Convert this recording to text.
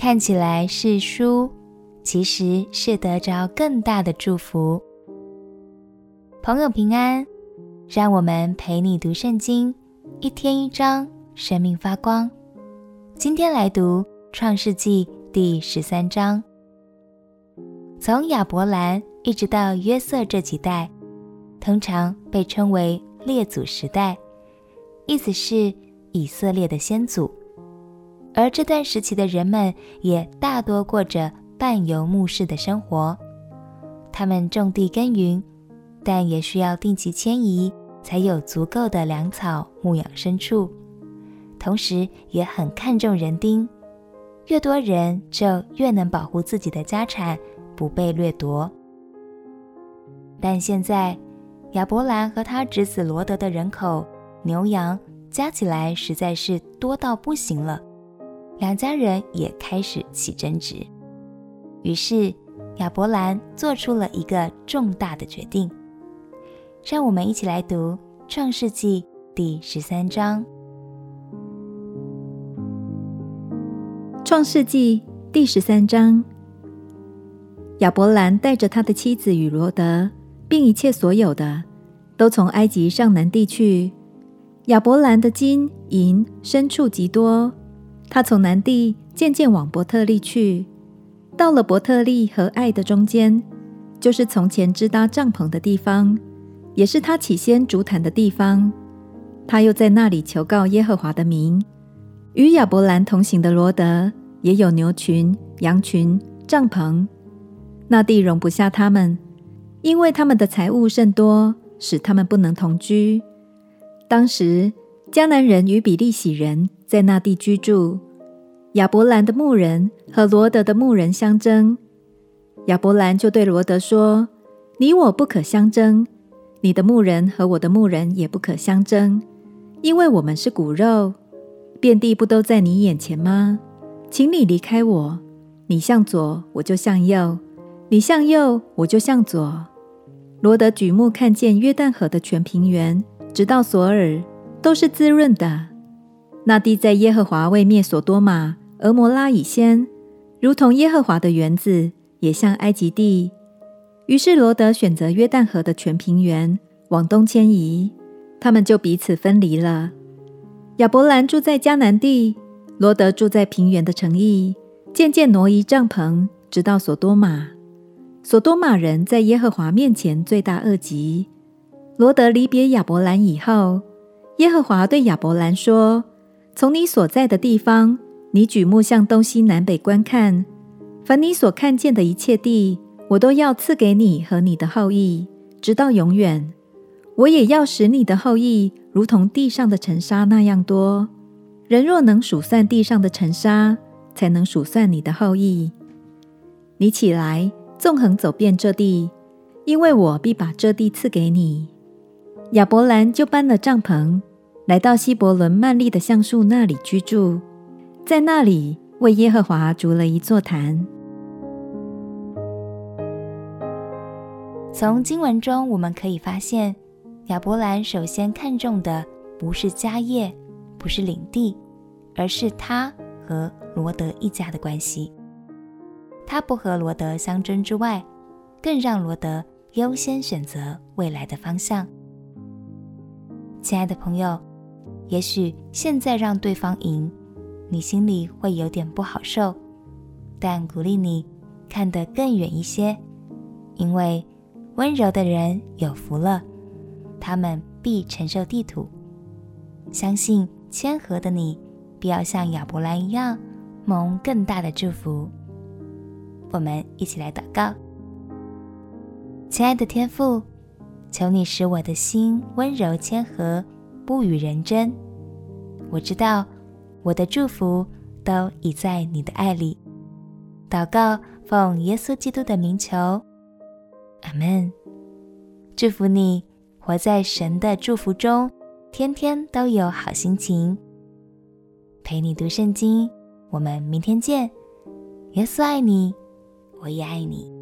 看起来是输，其实是得着更大的祝福。朋友平安，让我们陪你读圣经，一天一章，生命发光。今天来读创世纪第十三章。从亚伯兰一直到约瑟这几代，通常被称为列祖时代，意思是以色列的先祖。而这段时期的人们也大多过着半游牧式的生活，他们种地耕耘，但也需要定期迁移，才有足够的粮草牧养牲畜。同时，也很看重人丁，越多人就越能保护自己的家产不被掠夺。但现在，亚伯兰和他侄子罗德的人口、牛羊加起来实在是多到不行了。两家人也开始起争执，于是亚伯兰做出了一个重大的决定。让我们一起来读《创世纪》第十三章。《创世纪》第十三章，亚伯兰带着他的妻子与罗德，并一切所有的，都从埃及上南地去。亚伯兰的金银牲畜极多。他从南地渐渐往伯特利去，到了伯特利和爱的中间，就是从前支搭帐篷的地方，也是他起先筑坛的地方。他又在那里求告耶和华的名。与亚伯兰同行的罗得也有牛群、羊群、帐篷，那地容不下他们，因为他们的财物甚多，使他们不能同居。当时迦南人与比利洗人。在那地居住，亚伯兰的牧人和罗德的牧人相争。亚伯兰就对罗德说：“你我不可相争，你的牧人和我的牧人也不可相争，因为我们是骨肉。遍地不都在你眼前吗？请你离开我，你向左，我就向右；你向右，我就向左。”罗德举目看见约旦河的全平原，直到索尔，都是滋润的。那地在耶和华未灭所多玛、蛾摩拉以先，如同耶和华的园子，也像埃及地。于是罗得选择约旦河的全平原，往东迁移，他们就彼此分离了。亚伯兰住在迦南地，罗得住在平原的城邑，渐渐挪移帐篷，直到所多玛。所多玛人在耶和华面前罪大恶极。罗得离别亚伯兰以后，耶和华对亚伯兰说。从你所在的地方，你举目向东西南北观看，凡你所看见的一切地，我都要赐给你和你的后裔，直到永远。我也要使你的后裔如同地上的尘沙那样多。人若能数算地上的尘沙，才能数算你的后裔。你起来，纵横走遍这地，因为我必把这地赐给你。亚伯兰就搬了帐篷。来到希伯伦曼利的橡树那里居住，在那里为耶和华筑了一座坛。从经文中我们可以发现，亚伯兰首先看重的不是家业，不是领地，而是他和罗德一家的关系。他不和罗德相争之外，更让罗德优先选择未来的方向。亲爱的朋友。也许现在让对方赢，你心里会有点不好受，但鼓励你看得更远一些，因为温柔的人有福了，他们必承受地土。相信谦和的你，必要像亚伯兰一样，蒙更大的祝福。我们一起来祷告，亲爱的天父，求你使我的心温柔谦和。不与人争，我知道我的祝福都已在你的爱里。祷告，奉耶稣基督的名求，阿门。祝福你活在神的祝福中，天天都有好心情。陪你读圣经，我们明天见。耶稣爱你，我也爱你。